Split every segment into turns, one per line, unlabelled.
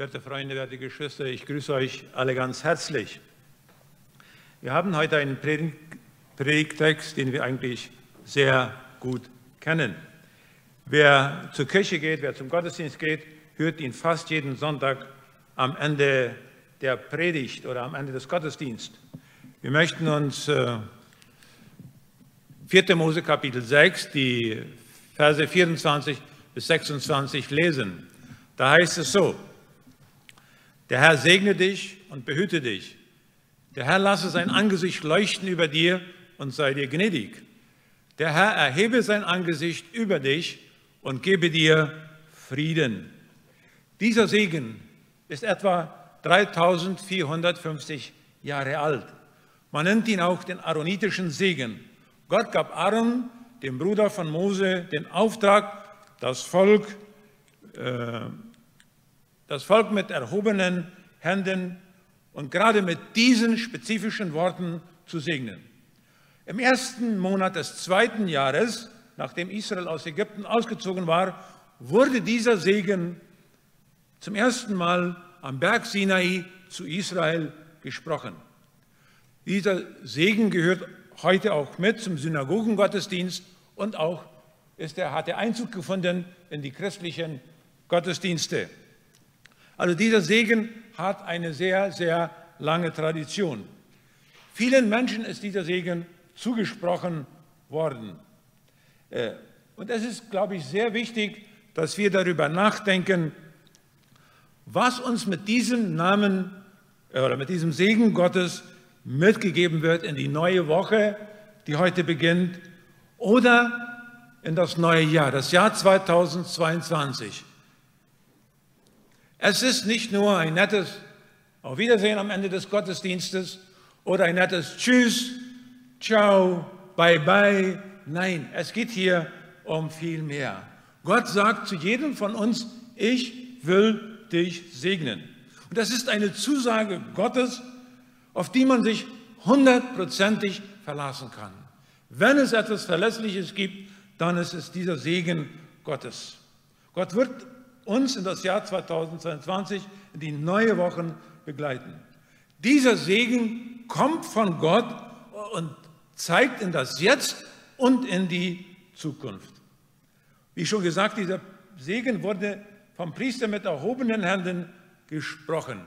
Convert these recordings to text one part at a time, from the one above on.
Werte Freunde, werte Geschwister, ich grüße euch alle ganz herzlich. Wir haben heute einen Predigtext, den wir eigentlich sehr gut kennen. Wer zur Kirche geht, wer zum Gottesdienst geht, hört ihn fast jeden Sonntag am Ende der Predigt oder am Ende des Gottesdienstes. Wir möchten uns 4. Äh, Mose Kapitel 6, die Verse 24 bis 26 lesen. Da heißt es so, der Herr segne dich und behüte dich. Der Herr lasse sein Angesicht leuchten über dir und sei dir gnädig. Der Herr erhebe sein Angesicht über dich und gebe dir Frieden. Dieser Segen ist etwa 3450 Jahre alt. Man nennt ihn auch den aaronitischen Segen. Gott gab Aaron, dem Bruder von Mose, den Auftrag, das Volk äh, das Volk mit erhobenen Händen und gerade mit diesen spezifischen Worten zu segnen. Im ersten Monat des zweiten Jahres, nachdem Israel aus Ägypten ausgezogen war, wurde dieser Segen zum ersten Mal am Berg Sinai zu Israel gesprochen. Dieser Segen gehört heute auch mit zum Synagogengottesdienst und auch ist er, hat er Einzug gefunden in die christlichen Gottesdienste. Also dieser Segen hat eine sehr, sehr lange Tradition. Vielen Menschen ist dieser Segen zugesprochen worden. Äh, und es ist, glaube ich, sehr wichtig, dass wir darüber nachdenken, was uns mit diesem Namen äh, oder mit diesem Segen Gottes mitgegeben wird in die neue Woche, die heute beginnt, oder in das neue Jahr, das Jahr 2022. Es ist nicht nur ein nettes Auf Wiedersehen am Ende des Gottesdienstes oder ein nettes Tschüss, Ciao, Bye Bye. Nein, es geht hier um viel mehr. Gott sagt zu jedem von uns, ich will dich segnen. Und das ist eine Zusage Gottes, auf die man sich hundertprozentig verlassen kann. Wenn es etwas Verlässliches gibt, dann ist es dieser Segen Gottes. Gott wird uns in das Jahr 2022, in die neue Wochen begleiten. Dieser Segen kommt von Gott und zeigt in das Jetzt und in die Zukunft. Wie schon gesagt, dieser Segen wurde vom Priester mit erhobenen Händen gesprochen.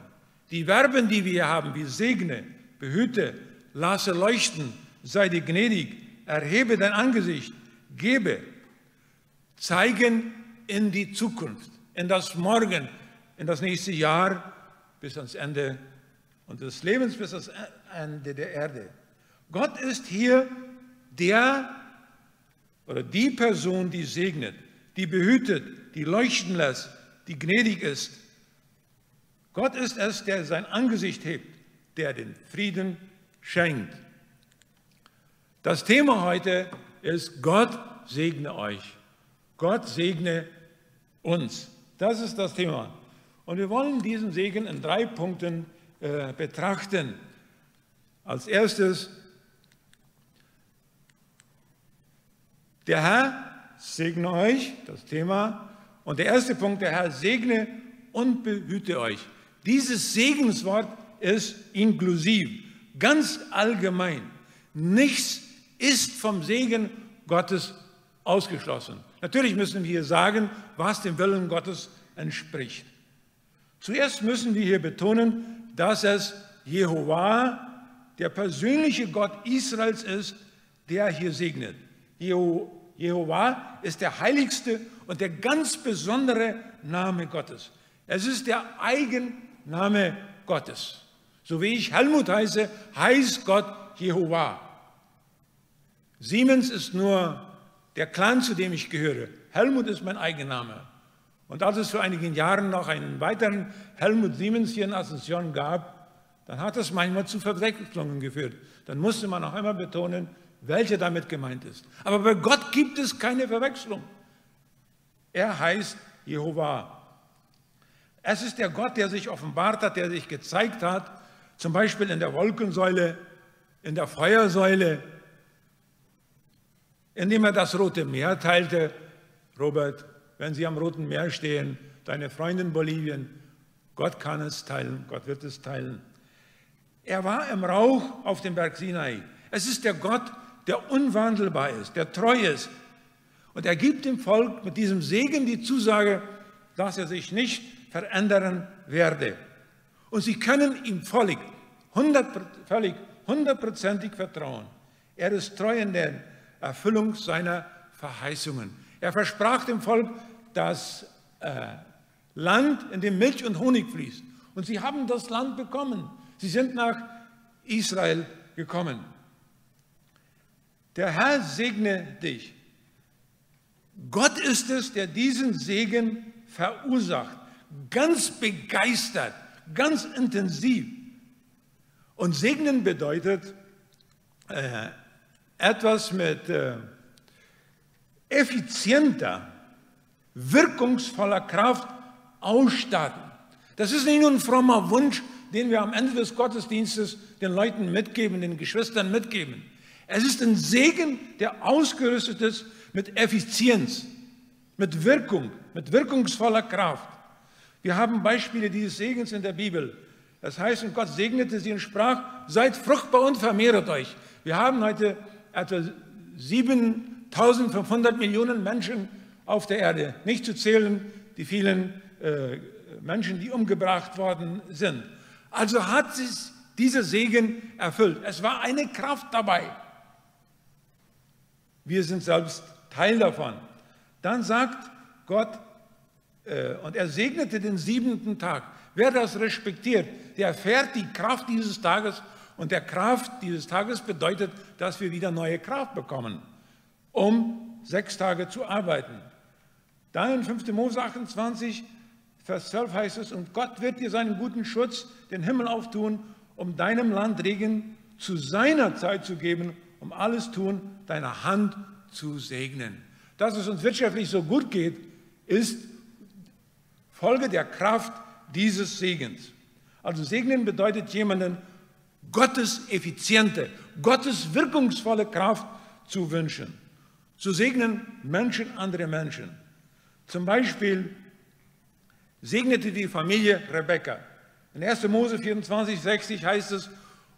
Die Verben, die wir haben, wie segne, behüte, lasse leuchten, sei dir gnädig, erhebe dein Angesicht, gebe, zeigen in die Zukunft in das Morgen, in das nächste Jahr bis ans Ende unseres Lebens, bis ans Ende der Erde. Gott ist hier der oder die Person, die segnet, die behütet, die leuchten lässt, die gnädig ist. Gott ist es, der sein Angesicht hebt, der den Frieden schenkt. Das Thema heute ist, Gott segne euch. Gott segne uns. Das ist das Thema. Und wir wollen diesen Segen in drei Punkten äh, betrachten. Als erstes, der Herr segne euch, das Thema. Und der erste Punkt, der Herr segne und behüte euch. Dieses Segenswort ist inklusiv, ganz allgemein. Nichts ist vom Segen Gottes ausgeschlossen. Natürlich müssen wir hier sagen, was dem Willen Gottes entspricht. Zuerst müssen wir hier betonen, dass es Jehova, der persönliche Gott Israels ist, der hier segnet. Jehova ist der heiligste und der ganz besondere Name Gottes. Es ist der Eigenname Gottes. So wie ich Helmut heiße, heißt Gott Jehova. Siemens ist nur der Clan, zu dem ich gehöre. Helmut ist mein Eigenname. Und als es vor einigen Jahren noch einen weiteren Helmut Siemens hier in Asunción gab, dann hat das manchmal zu Verwechslungen geführt. Dann musste man noch einmal betonen, welcher damit gemeint ist. Aber bei Gott gibt es keine Verwechslung. Er heißt Jehova. Es ist der Gott, der sich offenbart hat, der sich gezeigt hat, zum Beispiel in der Wolkensäule, in der Feuersäule, indem er das Rote Meer teilte. Robert, wenn Sie am Roten Meer stehen, deine Freundin Bolivien, Gott kann es teilen, Gott wird es teilen. Er war im Rauch auf dem Berg Sinai. Es ist der Gott, der unwandelbar ist, der treu ist. Und er gibt dem Volk mit diesem Segen die Zusage, dass er sich nicht verändern werde. Und sie können ihm völlig, völlig hundertprozentig vertrauen. Er ist treu in der Erfüllung seiner Verheißungen. Er versprach dem Volk das äh, Land, in dem Milch und Honig fließt. Und sie haben das Land bekommen. Sie sind nach Israel gekommen. Der Herr segne dich. Gott ist es, der diesen Segen verursacht. Ganz begeistert, ganz intensiv. Und segnen bedeutet äh, etwas mit äh, effizienter, wirkungsvoller Kraft ausstatten. Das ist nicht nur ein frommer Wunsch, den wir am Ende des Gottesdienstes den Leuten mitgeben, den Geschwistern mitgeben. Es ist ein Segen, der ausgerüstet ist mit Effizienz, mit Wirkung, mit wirkungsvoller Kraft. Wir haben Beispiele dieses Segens in der Bibel. Das heißt, und Gott segnete sie und sprach, seid fruchtbar und vermehret euch. Wir haben heute etwa 7500 Millionen Menschen auf der Erde, nicht zu zählen die vielen äh, Menschen, die umgebracht worden sind. Also hat sich dieser Segen erfüllt. Es war eine Kraft dabei. Wir sind selbst Teil davon. Dann sagt Gott, äh, und er segnete den siebenten Tag. Wer das respektiert, der erfährt die Kraft dieses Tages und der Kraft dieses Tages bedeutet, dass wir wieder neue Kraft bekommen, um sechs Tage zu arbeiten. Dann in 5. Mose 28, Vers 12 heißt es, und Gott wird dir seinen guten Schutz, den Himmel auftun, um deinem Land Regen zu seiner Zeit zu geben, um alles tun, deiner Hand zu segnen. Dass es uns wirtschaftlich so gut geht, ist Folge der Kraft dieses Segens. Also segnen bedeutet jemanden Gottes effiziente, Gottes wirkungsvolle Kraft zu wünschen. Zu segnen Menschen andere Menschen. Zum Beispiel segnete die Familie Rebekka. In 1. Mose 24, 60 heißt es,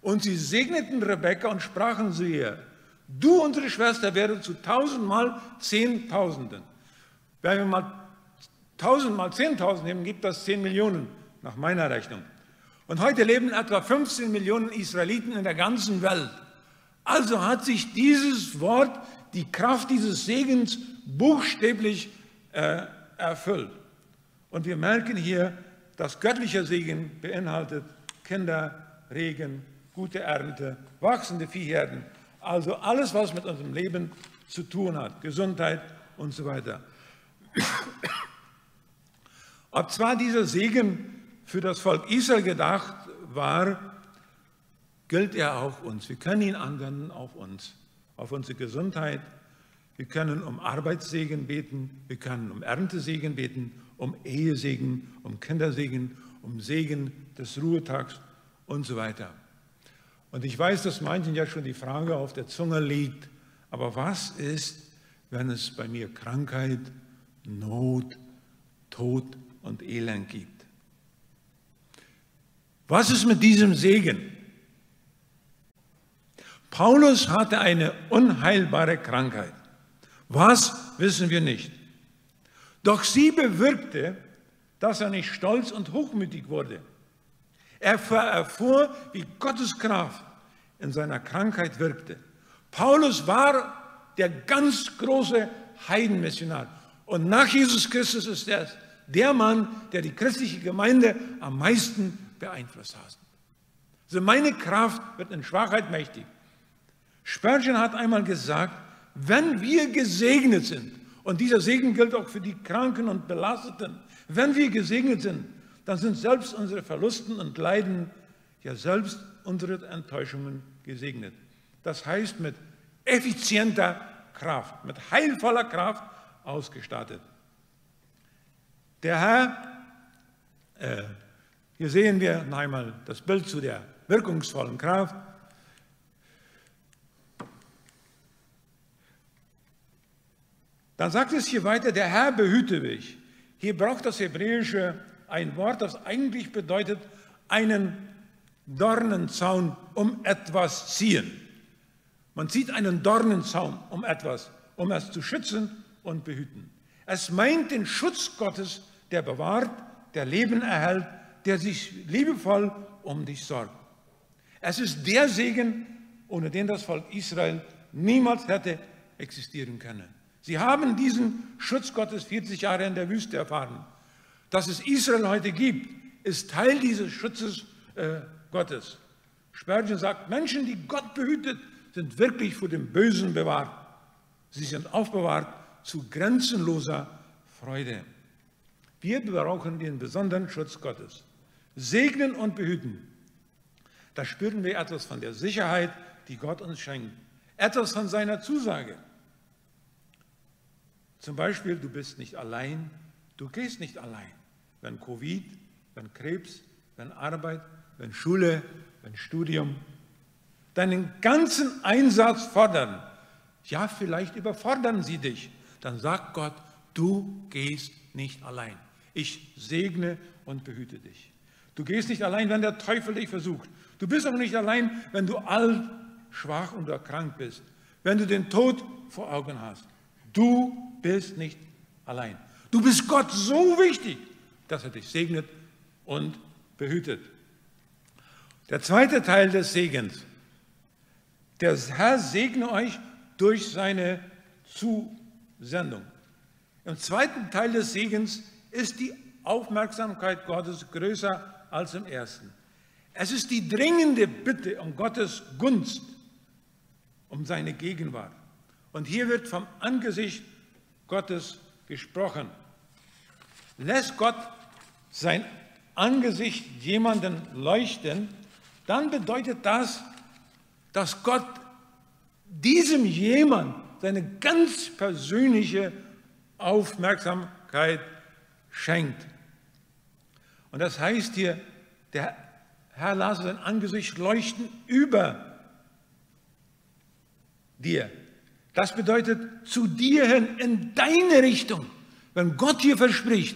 und sie segneten Rebekka und sprachen zu ihr, du, unsere Schwester, werdet zu tausendmal Zehntausenden. Wenn wir mal tausendmal Zehntausend nehmen, gibt das zehn Millionen, nach meiner Rechnung. Und heute leben etwa 15 Millionen Israeliten in der ganzen Welt. Also hat sich dieses Wort, die Kraft dieses Segens buchstäblich äh, erfüllt. Und wir merken hier, dass göttlicher Segen beinhaltet Kinder, Regen, gute Ernte, wachsende Viehherden, also alles, was mit unserem Leben zu tun hat, Gesundheit und so weiter. Ob zwar dieser Segen für das Volk Israel gedacht war, gilt er auch uns. Wir können ihn anwenden auf uns, auf unsere Gesundheit. Wir können um Arbeitssegen beten, wir können um Erntesegen beten, um Ehesegen, um Kindersegen, um Segen des Ruhetags und so weiter. Und ich weiß, dass manchen ja schon die Frage auf der Zunge liegt, aber was ist, wenn es bei mir Krankheit, Not, Tod und Elend gibt? Was ist mit diesem Segen? Paulus hatte eine unheilbare Krankheit. Was wissen wir nicht. Doch sie bewirkte, dass er nicht stolz und hochmütig wurde. Er erfuhr, wie Gottes Kraft in seiner Krankheit wirkte. Paulus war der ganz große Heidenmissionar. Und nach Jesus Christus ist er der Mann, der die christliche Gemeinde am meisten beeinflusst hat. Also meine Kraft wird in Schwachheit mächtig. Spurgeon hat einmal gesagt, wenn wir gesegnet sind, und dieser Segen gilt auch für die Kranken und Belasteten, wenn wir gesegnet sind, dann sind selbst unsere Verlusten und Leiden, ja selbst unsere Enttäuschungen gesegnet. Das heißt mit effizienter Kraft, mit heilvoller Kraft ausgestattet. Der Herr äh, hier sehen wir noch einmal das Bild zu der wirkungsvollen Kraft. Dann sagt es hier weiter, der Herr behüte mich. Hier braucht das Hebräische ein Wort, das eigentlich bedeutet, einen Dornenzaun um etwas ziehen. Man zieht einen Dornenzaun um etwas, um es zu schützen und behüten. Es meint den Schutz Gottes, der bewahrt, der Leben erhält, der sich liebevoll um dich sorgt. Es ist der Segen, ohne den das Volk Israel niemals hätte existieren können. Sie haben diesen Schutz Gottes 40 Jahre in der Wüste erfahren. Dass es Israel heute gibt, ist Teil dieses Schutzes äh, Gottes. Spurgeon sagt, Menschen, die Gott behütet, sind wirklich vor dem Bösen bewahrt. Sie sind aufbewahrt zu grenzenloser Freude. Wir brauchen den besonderen Schutz Gottes. Segnen und behüten. Da spüren wir etwas von der Sicherheit, die Gott uns schenkt. Etwas von seiner Zusage. Zum Beispiel, du bist nicht allein, du gehst nicht allein. Wenn Covid, wenn Krebs, wenn Arbeit, wenn Schule, wenn Studium deinen ganzen Einsatz fordern, ja, vielleicht überfordern sie dich, dann sagt Gott, du gehst nicht allein. Ich segne und behüte dich. Du gehst nicht allein, wenn der Teufel dich versucht. Du bist auch nicht allein, wenn du alt, schwach und erkrankt bist, wenn du den Tod vor Augen hast. Du bist nicht allein. Du bist Gott so wichtig, dass er dich segnet und behütet. Der zweite Teil des Segens. Der Herr segne euch durch seine Zusendung. Im zweiten Teil des Segens ist die Aufmerksamkeit Gottes größer als im ersten. Es ist die dringende Bitte um Gottes Gunst, um seine Gegenwart. Und hier wird vom Angesicht Gottes gesprochen. Lässt Gott sein Angesicht jemanden leuchten, dann bedeutet das, dass Gott diesem jemand seine ganz persönliche Aufmerksamkeit schenkt. Und das heißt hier, der Herr lasse sein Angesicht leuchten über dir. Das bedeutet zu dir hin in deine Richtung. Wenn Gott hier verspricht,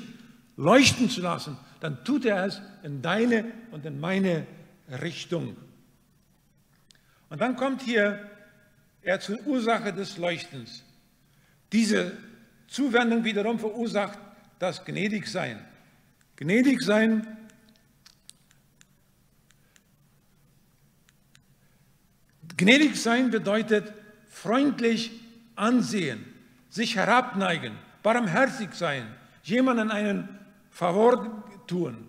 leuchten zu lassen, dann tut er es in deine und in meine Richtung. Und dann kommt hier er zur Ursache des Leuchtens. Diese Zuwendung wiederum verursacht das Gnädigsein. Gnädig sein Gnädig sein bedeutet freundlich ansehen, sich herabneigen, barmherzig sein, jemandem einen Favor tun,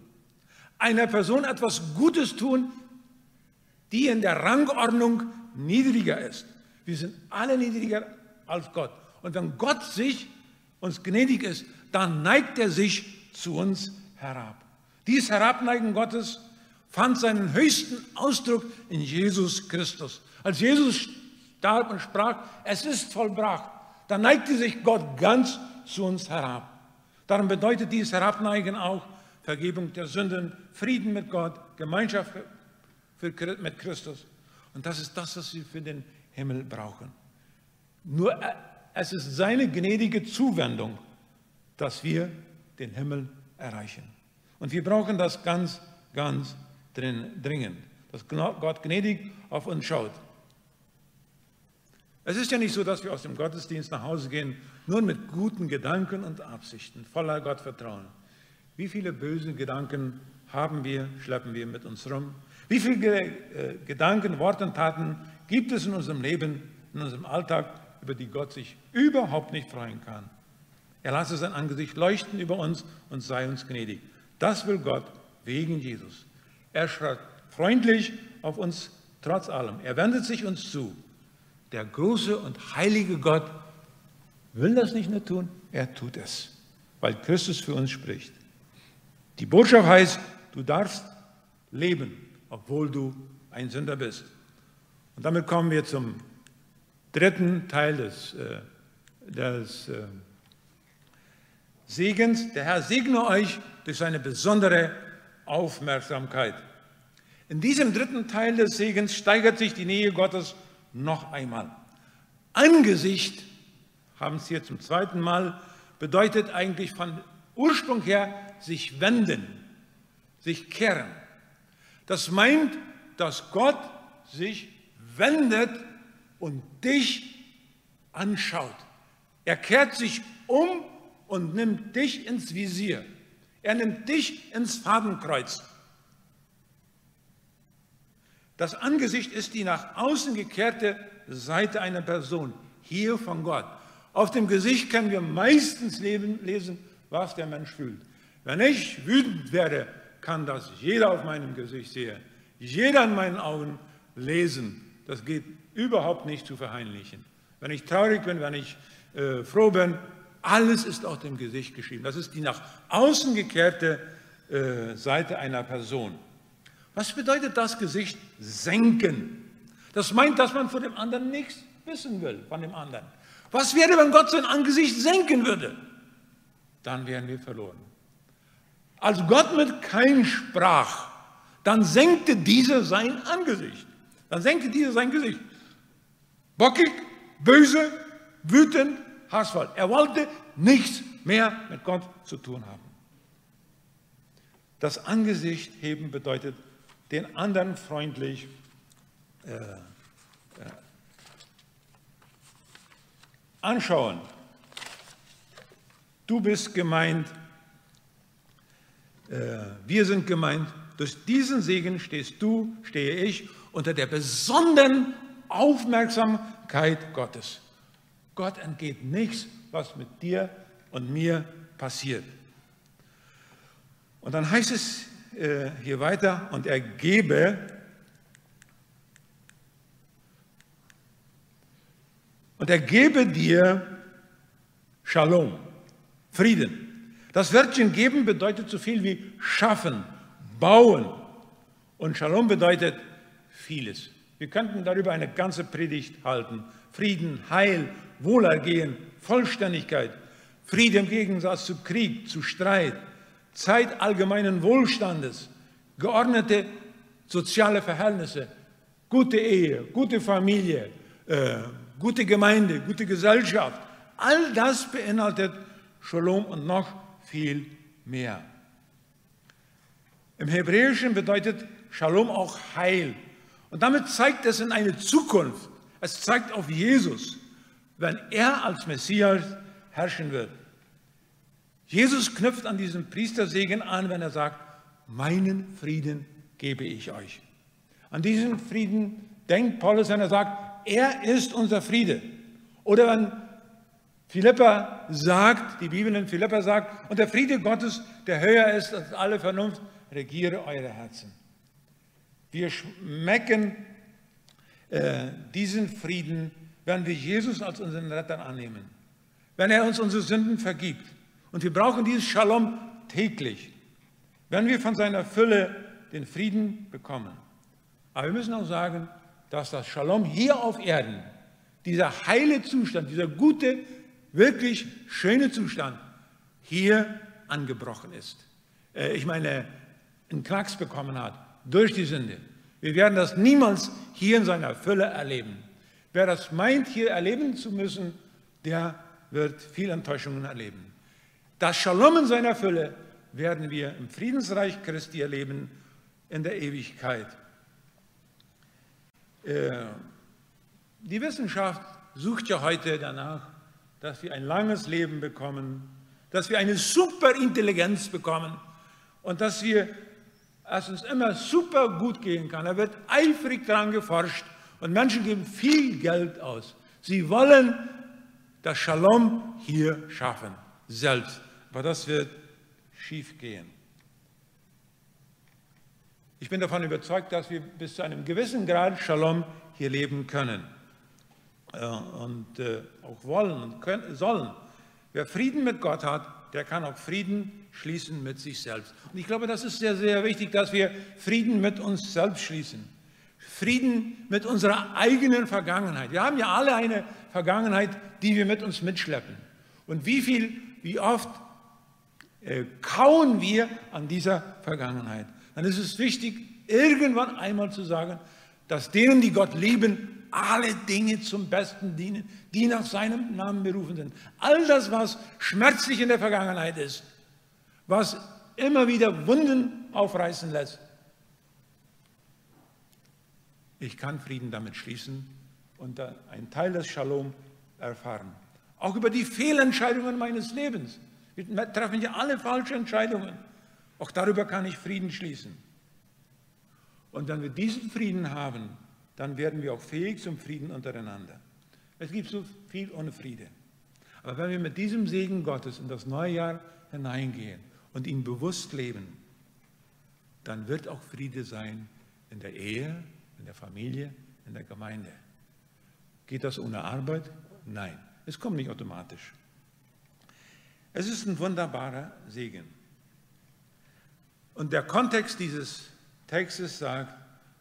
einer Person etwas Gutes tun, die in der Rangordnung niedriger ist. Wir sind alle niedriger als Gott. Und wenn Gott sich uns gnädig ist, dann neigt er sich zu uns herab. Dies Herabneigen Gottes fand seinen höchsten Ausdruck in Jesus Christus. Als Jesus starb und sprach, es ist vollbracht, dann neigte sich Gott ganz zu uns herab. Darum bedeutet dieses Herabneigen auch Vergebung der Sünden, Frieden mit Gott, Gemeinschaft für, mit Christus. Und das ist das, was wir für den Himmel brauchen. Nur äh, es ist seine gnädige Zuwendung, dass wir den Himmel erreichen. Und wir brauchen das ganz, ganz dringend, dass Gott gnädig auf uns schaut. Es ist ja nicht so, dass wir aus dem Gottesdienst nach Hause gehen, nur mit guten Gedanken und Absichten, voller Gottvertrauen. Wie viele böse Gedanken haben wir, schleppen wir mit uns rum? Wie viele äh, Gedanken, Worte und Taten gibt es in unserem Leben, in unserem Alltag, über die Gott sich überhaupt nicht freuen kann? Er lasse sein Angesicht leuchten über uns und sei uns gnädig. Das will Gott wegen Jesus. Er schreibt freundlich auf uns trotz allem. Er wendet sich uns zu. Der große und heilige Gott will das nicht nur tun, er tut es, weil Christus für uns spricht. Die Botschaft heißt, du darfst leben, obwohl du ein Sünder bist. Und damit kommen wir zum dritten Teil des, äh, des äh, Segens. Der Herr segne euch durch seine besondere Aufmerksamkeit. In diesem dritten Teil des Segens steigert sich die Nähe Gottes noch einmal. Angesicht, haben Sie hier zum zweiten Mal, bedeutet eigentlich von Ursprung her sich wenden. sich kehren. Das meint, dass Gott sich wendet und dich anschaut. Er kehrt sich um und nimmt dich ins Visier. Er nimmt dich ins Fadenkreuz. Das Angesicht ist die nach außen gekehrte Seite einer Person, hier von Gott. Auf dem Gesicht können wir meistens lesen, was der Mensch fühlt. Wenn ich wütend werde, kann das jeder auf meinem Gesicht sehen, jeder in meinen Augen lesen. Das geht überhaupt nicht zu verheimlichen. Wenn ich traurig bin, wenn ich äh, froh bin, alles ist auf dem Gesicht geschrieben. Das ist die nach außen gekehrte äh, Seite einer Person. Was bedeutet das Gesicht senken? Das meint, dass man von dem anderen nichts wissen will, von dem anderen. Was wäre, wenn Gott sein Angesicht senken würde? Dann wären wir verloren. Als Gott mit Kain sprach, dann senkte dieser sein Angesicht. Dann senkte dieser sein Gesicht. Bockig, böse, wütend, hassvoll. Er wollte nichts mehr mit Gott zu tun haben. Das Angesicht heben bedeutet den anderen freundlich äh, äh, anschauen. Du bist gemeint, äh, wir sind gemeint, durch diesen Segen stehst du, stehe ich unter der besonderen Aufmerksamkeit Gottes. Gott entgeht nichts, was mit dir und mir passiert. Und dann heißt es äh, hier weiter, und er gebe und er gebe dir Shalom, Frieden. Das Wörtchen geben bedeutet so viel wie schaffen, bauen. Und Shalom bedeutet vieles. Wir könnten darüber eine ganze Predigt halten. Frieden, Heil, Wohlergehen, Vollständigkeit, Friede im Gegensatz zu Krieg, zu Streit, Zeit allgemeinen Wohlstandes, geordnete soziale Verhältnisse, gute Ehe, gute Familie, äh, gute Gemeinde, gute Gesellschaft. All das beinhaltet Shalom und noch viel mehr. Im Hebräischen bedeutet Shalom auch Heil. Und damit zeigt es in eine Zukunft. Es zeigt auf Jesus wenn er als Messias herrschen wird. Jesus knüpft an diesen Priestersegen an, wenn er sagt, meinen Frieden gebe ich euch. An diesen Frieden denkt Paulus, wenn er sagt, er ist unser Friede. Oder wenn Philippa sagt, die Bibel in Philippa sagt, und der Friede Gottes, der höher ist als alle Vernunft, regiere eure Herzen. Wir schmecken äh, diesen Frieden wenn wir Jesus als unseren Retter annehmen, wenn er uns unsere Sünden vergibt. Und wir brauchen dieses Shalom täglich, wenn wir von seiner Fülle den Frieden bekommen. Aber wir müssen auch sagen, dass das Shalom hier auf Erden, dieser heile Zustand, dieser gute, wirklich schöne Zustand hier angebrochen ist. Äh, ich meine, einen Knacks bekommen hat durch die Sünde. Wir werden das niemals hier in seiner Fülle erleben. Wer das meint, hier erleben zu müssen, der wird viel Enttäuschungen erleben. Das Shalom in seiner Fülle werden wir im Friedensreich Christi erleben in der Ewigkeit. Äh, die Wissenschaft sucht ja heute danach, dass wir ein langes Leben bekommen, dass wir eine Superintelligenz bekommen und dass wir, es uns immer super gut gehen kann. Da wird eifrig daran geforscht und Menschen geben viel Geld aus. Sie wollen das Shalom hier schaffen, selbst. Aber das wird schief gehen. Ich bin davon überzeugt, dass wir bis zu einem gewissen Grad Shalom hier leben können äh, und äh, auch wollen und können, sollen. Wer Frieden mit Gott hat, der kann auch Frieden schließen mit sich selbst. Und ich glaube, das ist sehr, sehr wichtig, dass wir Frieden mit uns selbst schließen. Frieden mit unserer eigenen Vergangenheit. Wir haben ja alle eine Vergangenheit, die wir mit uns mitschleppen. Und wie viel, wie oft äh, kauen wir an dieser Vergangenheit. Dann ist es wichtig, irgendwann einmal zu sagen, dass denen, die Gott lieben, alle Dinge zum Besten dienen, die nach seinem Namen berufen sind. All das, was schmerzlich in der Vergangenheit ist, was immer wieder Wunden aufreißen lässt. Ich kann Frieden damit schließen und einen Teil des Shalom erfahren. Auch über die Fehlentscheidungen meines Lebens. Wir treffen ja alle falsche Entscheidungen. Auch darüber kann ich Frieden schließen. Und wenn wir diesen Frieden haben, dann werden wir auch fähig zum Frieden untereinander. Es gibt so viel ohne Friede. Aber wenn wir mit diesem Segen Gottes in das neue Jahr hineingehen und ihn bewusst leben, dann wird auch Friede sein in der Ehe, in der Familie, in der Gemeinde. Geht das ohne Arbeit? Nein, es kommt nicht automatisch. Es ist ein wunderbarer Segen. Und der Kontext dieses Textes sagt,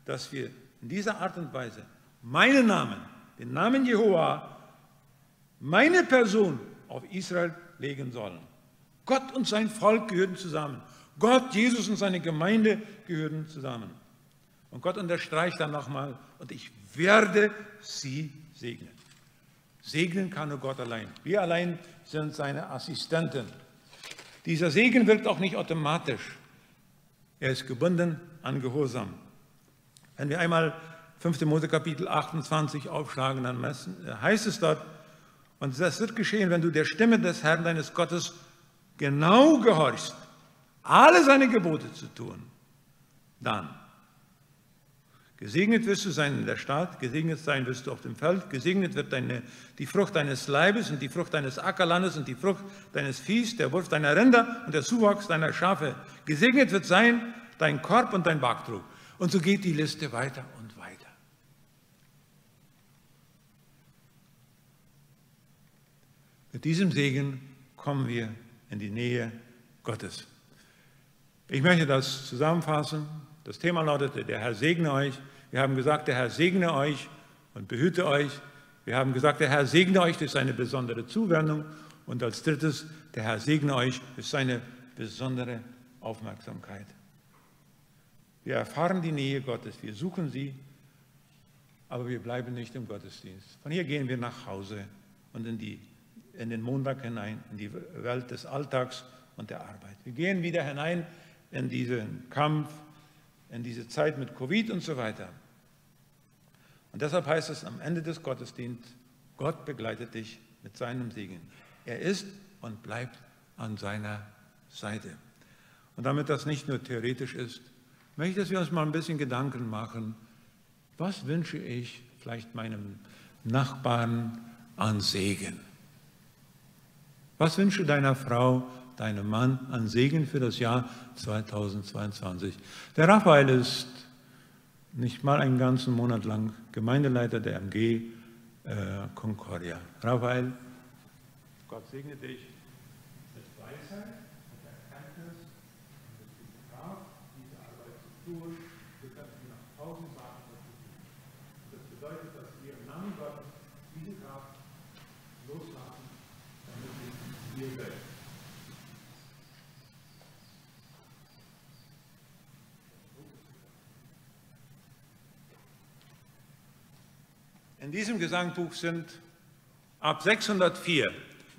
dass wir in dieser Art und Weise meinen Namen, den Namen Jehova, meine Person auf Israel legen sollen. Gott und sein Volk gehören zusammen. Gott, Jesus und seine Gemeinde gehören zusammen. Und Gott unterstreicht dann nochmal, und ich werde sie segnen. Segnen kann nur Gott allein. Wir allein sind seine Assistenten. Dieser Segen wirkt auch nicht automatisch. Er ist gebunden an Gehorsam. Wenn wir einmal 5. Mose Kapitel 28 aufschlagen, dann heißt es dort, und das wird geschehen, wenn du der Stimme des Herrn deines Gottes genau gehorchst, alle seine Gebote zu tun, dann Gesegnet wirst du sein in der Stadt, gesegnet sein wirst du auf dem Feld, gesegnet wird deine, die Frucht deines Leibes und die Frucht deines Ackerlandes und die Frucht deines Viehs, der Wurf deiner Rinder und der Zuwachs deiner Schafe. Gesegnet wird sein dein Korb und dein Backtrug. Und so geht die Liste weiter und weiter. Mit diesem Segen kommen wir in die Nähe Gottes. Ich möchte das zusammenfassen. Das Thema lautete, der Herr segne euch. Wir haben gesagt, der Herr segne euch und behüte euch. Wir haben gesagt, der Herr segne euch durch seine besondere Zuwendung. Und als drittes, der Herr segne euch durch seine besondere Aufmerksamkeit. Wir erfahren die Nähe Gottes, wir suchen sie, aber wir bleiben nicht im Gottesdienst. Von hier gehen wir nach Hause und in, die, in den Montag hinein, in die Welt des Alltags und der Arbeit. Wir gehen wieder hinein in diesen Kampf, in diese Zeit mit Covid und so weiter. Und deshalb heißt es am Ende des Gottesdienstes, Gott begleitet dich mit seinem Segen. Er ist und bleibt an seiner Seite. Und damit das nicht nur theoretisch ist, möchte ich, dass wir uns mal ein bisschen Gedanken machen, was wünsche ich vielleicht meinem Nachbarn an Segen? Was wünsche deiner Frau deinem Mann an Segen für das Jahr 2022. Der Raphael ist nicht mal einen ganzen Monat lang Gemeindeleiter der MG äh, Concordia. Raphael, Gott segne dich mit Weisheit, mit Erkenntnis und mit Kraft, diese Arbeit zu tun. Wir können nach tausend sagen, was du tun. Das bedeutet, dass wir im Namen Gottes diese Kraft loslassen, damit wir hier selbst In diesem Gesangbuch sind ab 604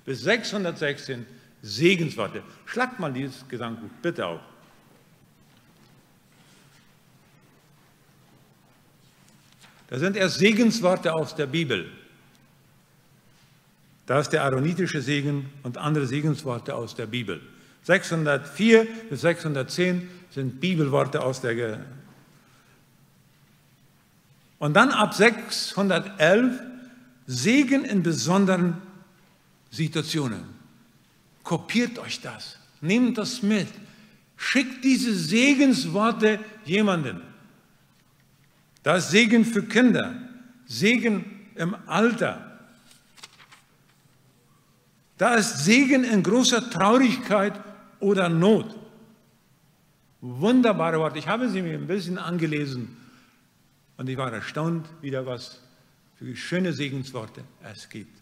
bis 616 Segensworte. Schlagt mal dieses Gesangbuch bitte auf. Da sind erst Segensworte aus der Bibel. Da ist der aaronitische Segen und andere Segensworte aus der Bibel. 604 bis 610 sind Bibelworte aus der und dann ab 611 Segen in besonderen Situationen. Kopiert euch das, nehmt das mit, schickt diese Segensworte jemanden. Da ist Segen für Kinder, Segen im Alter. Da ist Segen in großer Traurigkeit oder Not. Wunderbare Worte. Ich habe sie mir ein bisschen angelesen und ich war erstaunt, wieder was für schöne Segensworte es gibt.